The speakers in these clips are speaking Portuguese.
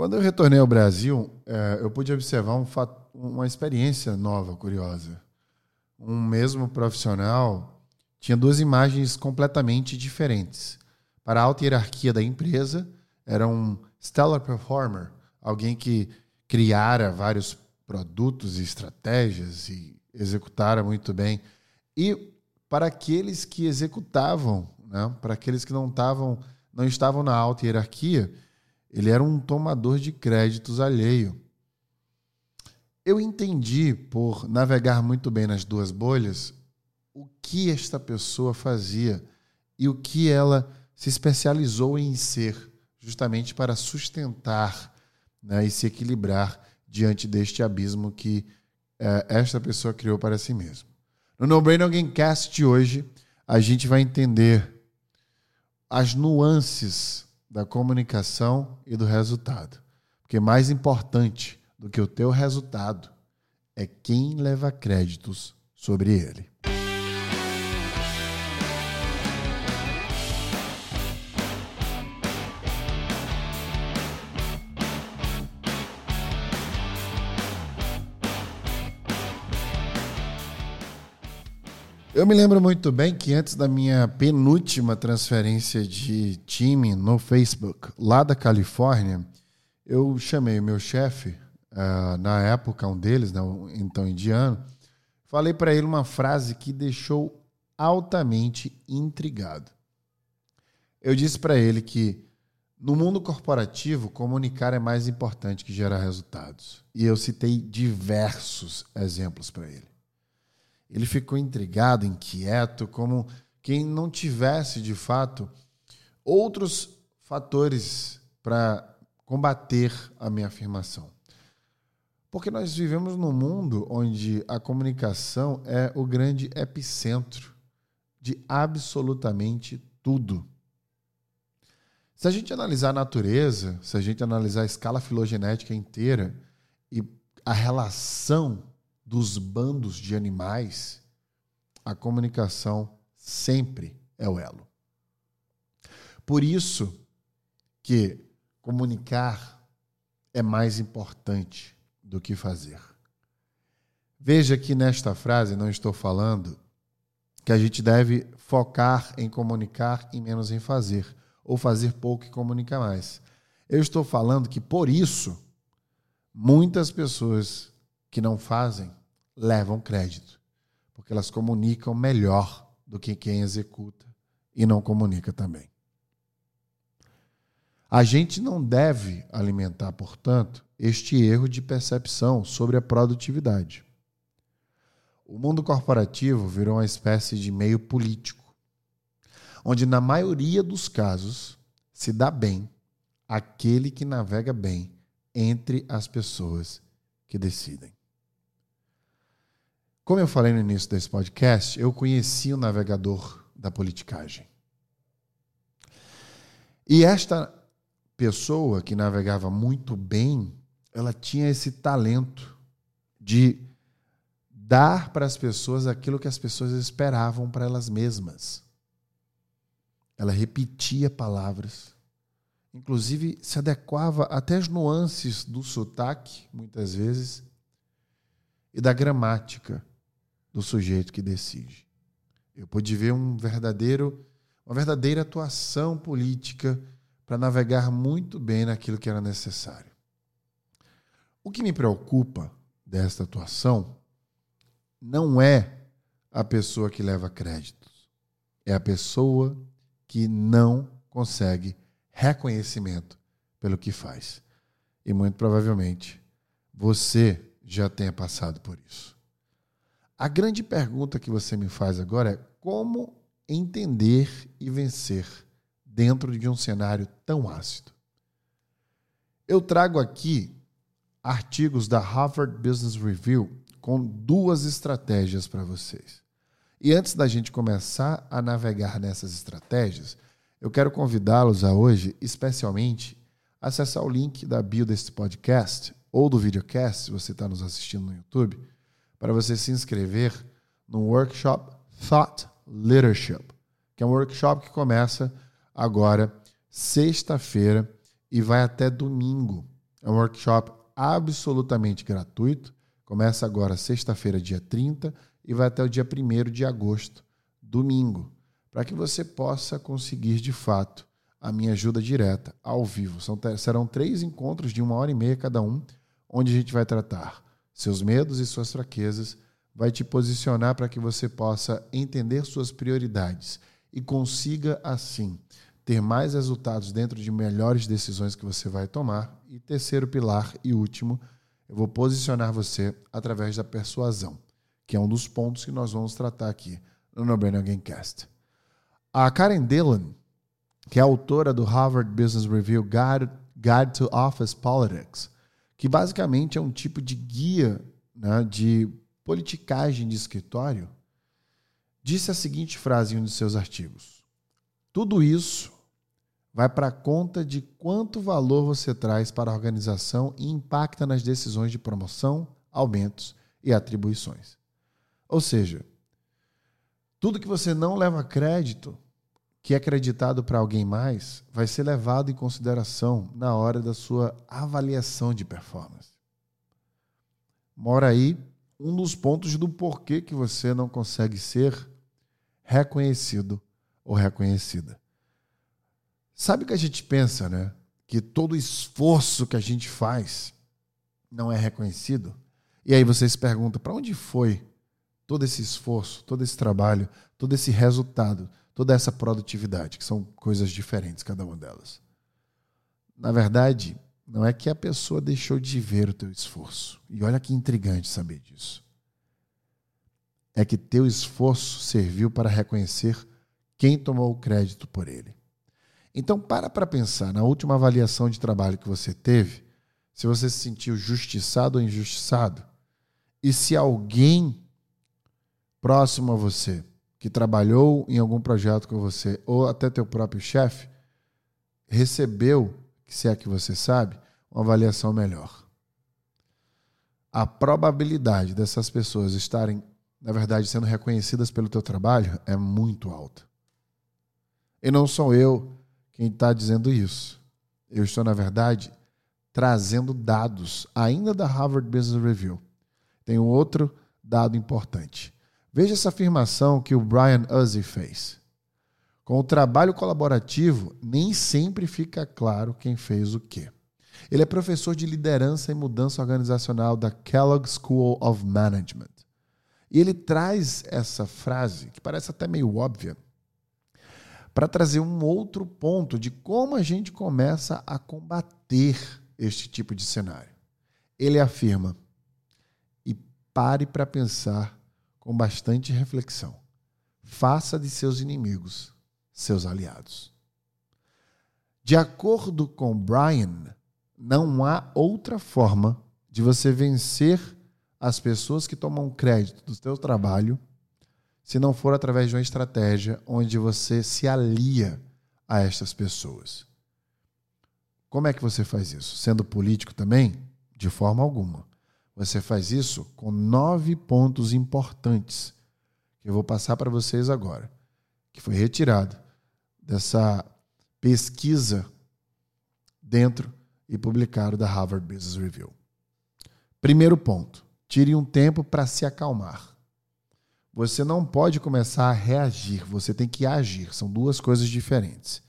Quando eu retornei ao Brasil, é, eu pude observar um fato, uma experiência nova, curiosa. Um mesmo profissional tinha duas imagens completamente diferentes. Para a alta hierarquia da empresa, era um stellar performer, alguém que criara vários produtos e estratégias e executara muito bem. E para aqueles que executavam, né, para aqueles que não estavam, não estavam na alta hierarquia, ele era um tomador de créditos alheio. Eu entendi, por navegar muito bem nas duas bolhas, o que esta pessoa fazia e o que ela se especializou em ser, justamente para sustentar né, e se equilibrar diante deste abismo que é, esta pessoa criou para si mesma. No No Brain Alguém Cast de hoje, a gente vai entender as nuances da comunicação e do resultado. Porque mais importante do que o teu resultado é quem leva créditos sobre ele. Eu me lembro muito bem que antes da minha penúltima transferência de time no Facebook, lá da Califórnia, eu chamei o meu chefe, uh, na época, um deles, né, um, então indiano, falei para ele uma frase que deixou altamente intrigado. Eu disse para ele que no mundo corporativo, comunicar é mais importante que gerar resultados. E eu citei diversos exemplos para ele. Ele ficou intrigado, inquieto, como quem não tivesse, de fato, outros fatores para combater a minha afirmação. Porque nós vivemos num mundo onde a comunicação é o grande epicentro de absolutamente tudo. Se a gente analisar a natureza, se a gente analisar a escala filogenética inteira e a relação dos bandos de animais, a comunicação sempre é o elo. Por isso que comunicar é mais importante do que fazer. Veja que nesta frase não estou falando que a gente deve focar em comunicar e menos em fazer, ou fazer pouco e comunicar mais. Eu estou falando que por isso muitas pessoas que não fazem levam crédito, porque elas comunicam melhor do que quem executa e não comunica também. A gente não deve alimentar, portanto, este erro de percepção sobre a produtividade. O mundo corporativo virou uma espécie de meio político, onde, na maioria dos casos, se dá bem aquele que navega bem entre as pessoas que decidem. Como eu falei no início desse podcast, eu conheci o navegador da politicagem. E esta pessoa que navegava muito bem, ela tinha esse talento de dar para as pessoas aquilo que as pessoas esperavam para elas mesmas. Ela repetia palavras, inclusive se adequava até as nuances do sotaque, muitas vezes, e da gramática do sujeito que decide. Eu pude ver um verdadeiro, uma verdadeira atuação política para navegar muito bem naquilo que era necessário. O que me preocupa desta atuação não é a pessoa que leva créditos, é a pessoa que não consegue reconhecimento pelo que faz. E muito provavelmente você já tenha passado por isso. A grande pergunta que você me faz agora é como entender e vencer dentro de um cenário tão ácido. Eu trago aqui artigos da Harvard Business Review com duas estratégias para vocês. E antes da gente começar a navegar nessas estratégias, eu quero convidá-los a hoje, especialmente, acessar o link da bio desse podcast ou do videocast, se você está nos assistindo no YouTube para você se inscrever no workshop Thought Leadership, que é um workshop que começa agora, sexta-feira, e vai até domingo. É um workshop absolutamente gratuito. Começa agora sexta-feira, dia 30, e vai até o dia 1 de agosto, domingo, para que você possa conseguir de fato a minha ajuda direta, ao vivo. São, serão três encontros de uma hora e meia cada um, onde a gente vai tratar seus medos e suas fraquezas, vai te posicionar para que você possa entender suas prioridades e consiga, assim, ter mais resultados dentro de melhores decisões que você vai tomar. E terceiro pilar e último, eu vou posicionar você através da persuasão, que é um dos pontos que nós vamos tratar aqui no No Brain Again Cast. A Karen Dillon, que é autora do Harvard Business Review Guide, Guide to Office Politics, que basicamente é um tipo de guia né, de politicagem de escritório, disse a seguinte frase em um de seus artigos: Tudo isso vai para conta de quanto valor você traz para a organização e impacta nas decisões de promoção, aumentos e atribuições. Ou seja, tudo que você não leva crédito que é acreditado para alguém mais vai ser levado em consideração na hora da sua avaliação de performance. Mora aí um dos pontos do porquê que você não consegue ser reconhecido ou reconhecida. Sabe que a gente pensa, né? Que todo esforço que a gente faz não é reconhecido? E aí você se pergunta: para onde foi todo esse esforço, todo esse trabalho, todo esse resultado? toda essa produtividade, que são coisas diferentes, cada uma delas. Na verdade, não é que a pessoa deixou de ver o teu esforço. E olha que intrigante saber disso. É que teu esforço serviu para reconhecer quem tomou o crédito por ele. Então, para para pensar na última avaliação de trabalho que você teve, se você se sentiu justiçado ou injustiçado, e se alguém próximo a você que trabalhou em algum projeto com você, ou até teu próprio chefe, recebeu, se é que você sabe, uma avaliação melhor. A probabilidade dessas pessoas estarem, na verdade, sendo reconhecidas pelo teu trabalho é muito alta. E não sou eu quem está dizendo isso. Eu estou, na verdade, trazendo dados ainda da Harvard Business Review. Tem um outro dado importante. Veja essa afirmação que o Brian Uzi fez. Com o trabalho colaborativo, nem sempre fica claro quem fez o quê. Ele é professor de liderança e mudança organizacional da Kellogg School of Management. E ele traz essa frase, que parece até meio óbvia, para trazer um outro ponto de como a gente começa a combater este tipo de cenário. Ele afirma: e pare para pensar com bastante reflexão. Faça de seus inimigos seus aliados. De acordo com Brian, não há outra forma de você vencer as pessoas que tomam crédito do seu trabalho se não for através de uma estratégia onde você se alia a estas pessoas. Como é que você faz isso? Sendo político também? De forma alguma. Você faz isso com nove pontos importantes que eu vou passar para vocês agora, que foi retirado dessa pesquisa dentro e publicado da Harvard Business Review. Primeiro ponto: tire um tempo para se acalmar. Você não pode começar a reagir, você tem que agir. São duas coisas diferentes.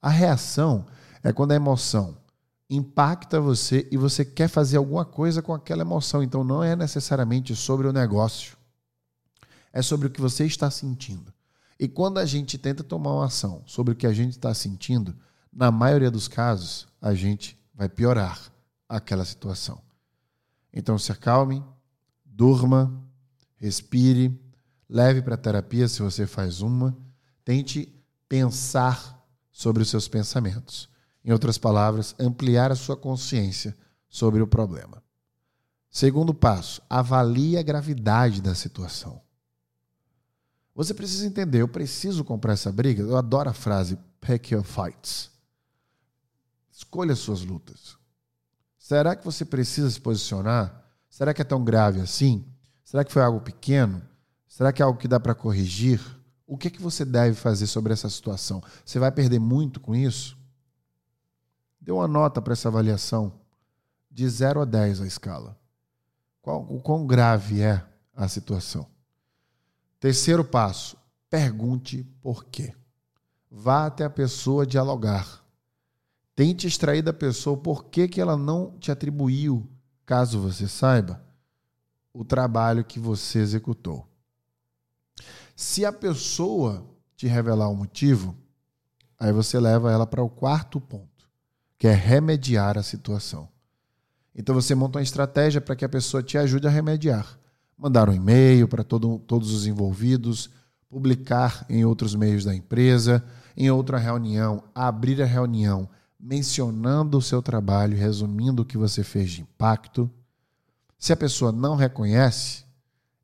A reação é quando a emoção impacta você e você quer fazer alguma coisa com aquela emoção. Então não é necessariamente sobre o negócio, é sobre o que você está sentindo. E quando a gente tenta tomar uma ação sobre o que a gente está sentindo, na maioria dos casos, a gente vai piorar aquela situação. Então se acalme, durma, respire, leve para terapia se você faz uma, tente pensar sobre os seus pensamentos. Em outras palavras, ampliar a sua consciência sobre o problema. Segundo passo, avalie a gravidade da situação. Você precisa entender, eu preciso comprar essa briga. Eu adoro a frase pick your fights. Escolha suas lutas. Será que você precisa se posicionar? Será que é tão grave assim? Será que foi algo pequeno? Será que é algo que dá para corrigir? O que, é que você deve fazer sobre essa situação? Você vai perder muito com isso? Dê uma nota para essa avaliação. de 0 a 10 a escala. Qual, o quão grave é a situação? Terceiro passo, pergunte por quê. Vá até a pessoa dialogar. Tente extrair da pessoa por que, que ela não te atribuiu, caso você saiba, o trabalho que você executou. Se a pessoa te revelar o motivo, aí você leva ela para o quarto ponto, que é remediar a situação. Então você monta uma estratégia para que a pessoa te ajude a remediar. Mandar um e-mail para todo, todos os envolvidos, publicar em outros meios da empresa, em outra reunião, abrir a reunião mencionando o seu trabalho, resumindo o que você fez de impacto. Se a pessoa não reconhece,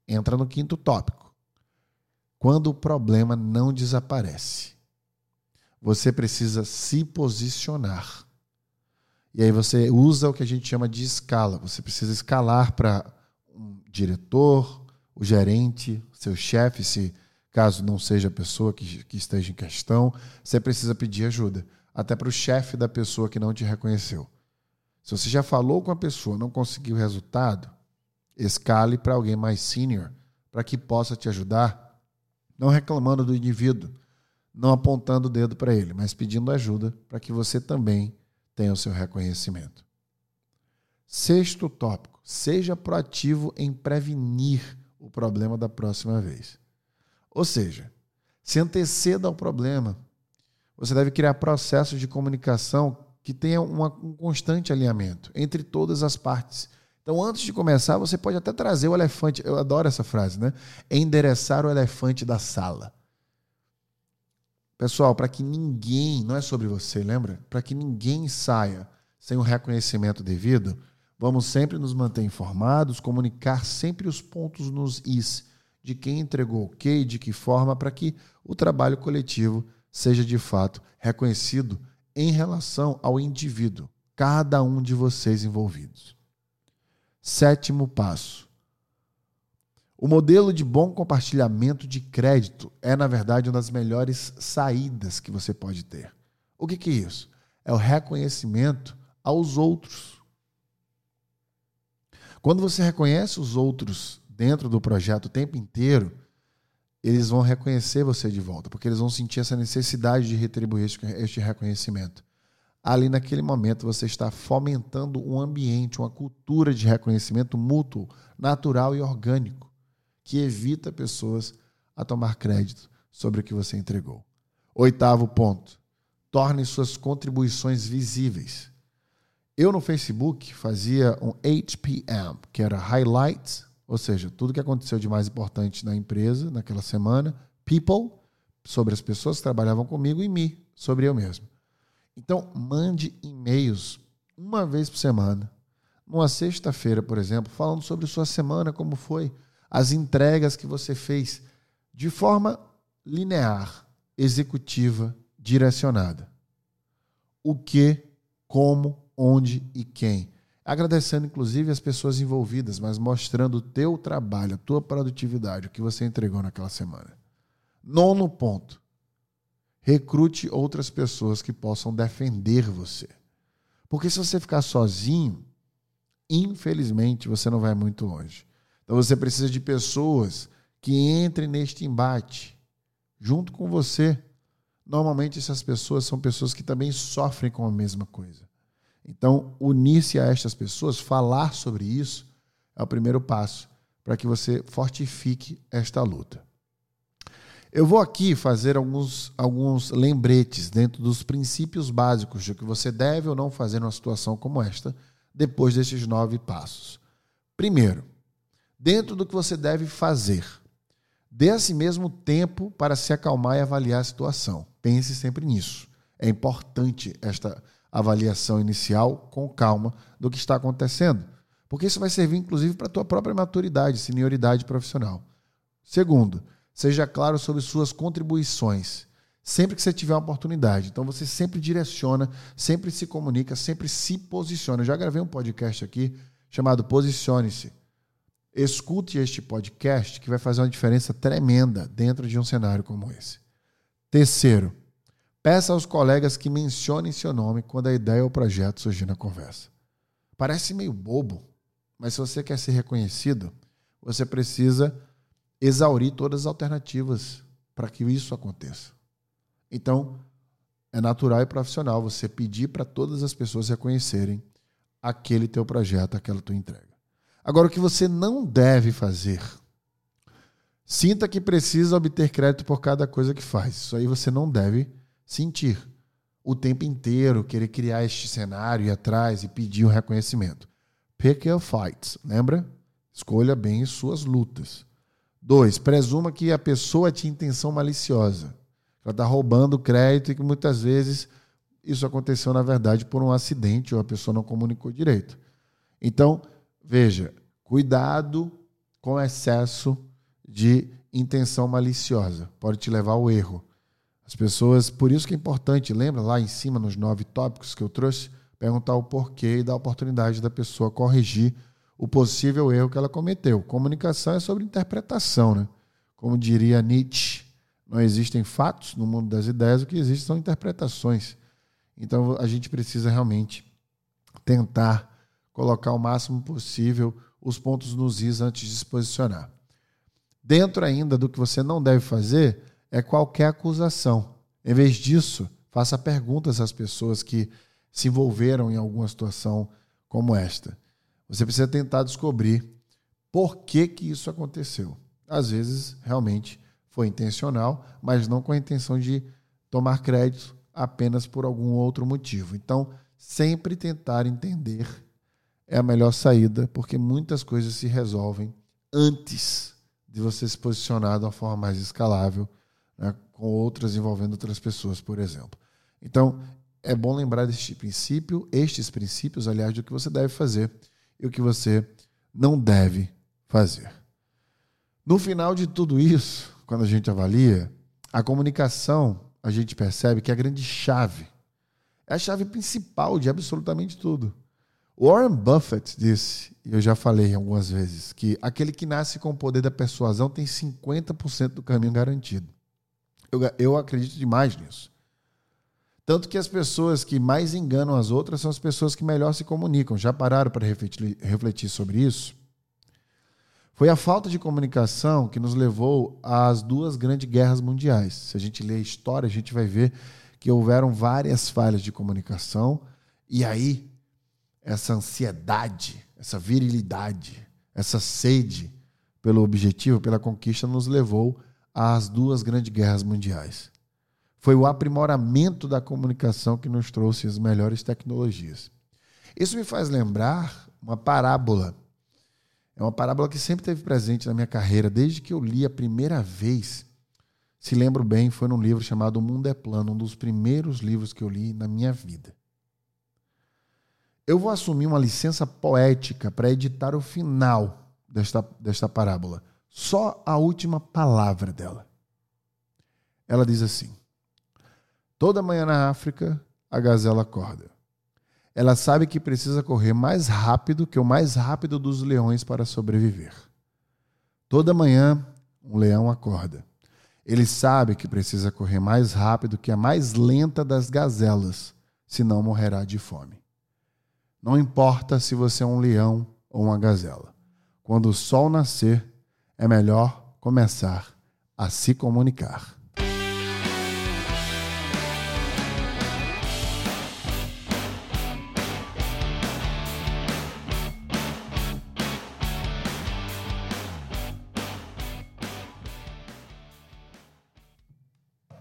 entra no quinto tópico. Quando o problema não desaparece, você precisa se posicionar. E aí você usa o que a gente chama de escala. Você precisa escalar para um diretor, o gerente, seu chefe, se caso não seja a pessoa que, que esteja em questão, você precisa pedir ajuda até para o chefe da pessoa que não te reconheceu. Se você já falou com a pessoa, não conseguiu resultado, escale para alguém mais senior para que possa te ajudar, não reclamando do indivíduo, não apontando o dedo para ele, mas pedindo ajuda para que você também tenha o seu reconhecimento. Sexto tópico: seja proativo em prevenir o problema da próxima vez. Ou seja, se anteceda ao problema, você deve criar processos de comunicação que tenham uma, um constante alinhamento entre todas as partes. Então, antes de começar, você pode até trazer o elefante. Eu adoro essa frase, né? Endereçar o elefante da sala. Pessoal, para que ninguém, não é sobre você, lembra? Para que ninguém saia sem o reconhecimento devido, vamos sempre nos manter informados, comunicar sempre os pontos nos is de quem entregou o que e de que forma, para que o trabalho coletivo seja de fato reconhecido em relação ao indivíduo, cada um de vocês envolvidos. Sétimo passo. O modelo de bom compartilhamento de crédito é, na verdade, uma das melhores saídas que você pode ter. O que, que é isso? É o reconhecimento aos outros. Quando você reconhece os outros dentro do projeto o tempo inteiro, eles vão reconhecer você de volta, porque eles vão sentir essa necessidade de retribuir este reconhecimento. Ali naquele momento você está fomentando um ambiente, uma cultura de reconhecimento mútuo, natural e orgânico, que evita pessoas a tomar crédito sobre o que você entregou. Oitavo ponto: torne suas contribuições visíveis. Eu no Facebook fazia um HPM, que era Highlights ou seja, tudo que aconteceu de mais importante na empresa naquela semana, people, sobre as pessoas que trabalhavam comigo e me, sobre eu mesmo. Então, mande e-mails uma vez por semana, numa sexta-feira, por exemplo, falando sobre sua semana, como foi, as entregas que você fez, de forma linear, executiva, direcionada. O que, como, onde e quem agradecendo inclusive as pessoas envolvidas, mas mostrando o teu trabalho, a tua produtividade, o que você entregou naquela semana. Nono ponto. Recrute outras pessoas que possam defender você. Porque se você ficar sozinho, infelizmente você não vai muito longe. Então você precisa de pessoas que entrem neste embate junto com você. Normalmente essas pessoas são pessoas que também sofrem com a mesma coisa. Então, unir-se a estas pessoas, falar sobre isso, é o primeiro passo para que você fortifique esta luta. Eu vou aqui fazer alguns, alguns lembretes dentro dos princípios básicos de que você deve ou não fazer numa situação como esta, depois desses nove passos. Primeiro, dentro do que você deve fazer, dê a si mesmo tempo para se acalmar e avaliar a situação. Pense sempre nisso. É importante esta avaliação inicial com calma do que está acontecendo, porque isso vai servir inclusive para a tua própria maturidade, senioridade profissional. Segundo, seja claro sobre suas contribuições. Sempre que você tiver uma oportunidade. Então você sempre direciona, sempre se comunica, sempre se posiciona. Eu já gravei um podcast aqui chamado Posicione-se. Escute este podcast que vai fazer uma diferença tremenda dentro de um cenário como esse. Terceiro, Peça aos colegas que mencionem seu nome quando a ideia ou projeto surgir na conversa. Parece meio bobo, mas se você quer ser reconhecido, você precisa exaurir todas as alternativas para que isso aconteça. Então, é natural e profissional você pedir para todas as pessoas reconhecerem aquele teu projeto, aquela tua entrega. Agora, o que você não deve fazer, sinta que precisa obter crédito por cada coisa que faz. Isso aí você não deve sentir o tempo inteiro, querer criar este cenário, ir atrás e pedir um reconhecimento. Pick your fights, lembra? Escolha bem suas lutas. Dois, presuma que a pessoa tinha intenção maliciosa. Ela está roubando crédito e que muitas vezes isso aconteceu, na verdade, por um acidente ou a pessoa não comunicou direito. Então, veja, cuidado com excesso de intenção maliciosa. Pode te levar ao erro. As pessoas, por isso que é importante, lembra lá em cima nos nove tópicos que eu trouxe, perguntar o porquê e dar a oportunidade da pessoa corrigir o possível erro que ela cometeu. Comunicação é sobre interpretação, né? Como diria Nietzsche, não existem fatos no mundo das ideias, o que existe são interpretações. Então a gente precisa realmente tentar colocar o máximo possível os pontos nos is antes de se posicionar. Dentro ainda do que você não deve fazer é qualquer acusação. Em vez disso, faça perguntas às pessoas que se envolveram em alguma situação como esta. Você precisa tentar descobrir por que, que isso aconteceu. Às vezes, realmente foi intencional, mas não com a intenção de tomar crédito apenas por algum outro motivo. Então, sempre tentar entender é a melhor saída, porque muitas coisas se resolvem antes de você se posicionar de uma forma mais escalável, né, com outras envolvendo outras pessoas, por exemplo. Então, é bom lembrar deste princípio, estes princípios, aliás, do que você deve fazer e o que você não deve fazer. No final de tudo isso, quando a gente avalia, a comunicação, a gente percebe que é a grande chave. É a chave principal de absolutamente tudo. Warren Buffett disse, e eu já falei algumas vezes, que aquele que nasce com o poder da persuasão tem 50% do caminho garantido. Eu, eu acredito demais nisso. Tanto que as pessoas que mais enganam as outras são as pessoas que melhor se comunicam. Já pararam para refletir, refletir sobre isso? Foi a falta de comunicação que nos levou às duas grandes guerras mundiais. Se a gente ler a história, a gente vai ver que houveram várias falhas de comunicação e aí essa ansiedade, essa virilidade, essa sede pelo objetivo, pela conquista nos levou às duas grandes guerras mundiais. Foi o aprimoramento da comunicação que nos trouxe as melhores tecnologias. Isso me faz lembrar uma parábola. É uma parábola que sempre esteve presente na minha carreira, desde que eu li a primeira vez. Se lembro bem, foi num livro chamado O Mundo é Plano, um dos primeiros livros que eu li na minha vida. Eu vou assumir uma licença poética para editar o final desta, desta parábola. Só a última palavra dela. Ela diz assim: Toda manhã na África, a gazela acorda. Ela sabe que precisa correr mais rápido que o mais rápido dos leões para sobreviver. Toda manhã, um leão acorda. Ele sabe que precisa correr mais rápido que a mais lenta das gazelas, senão morrerá de fome. Não importa se você é um leão ou uma gazela. Quando o sol nascer, é melhor começar a se comunicar.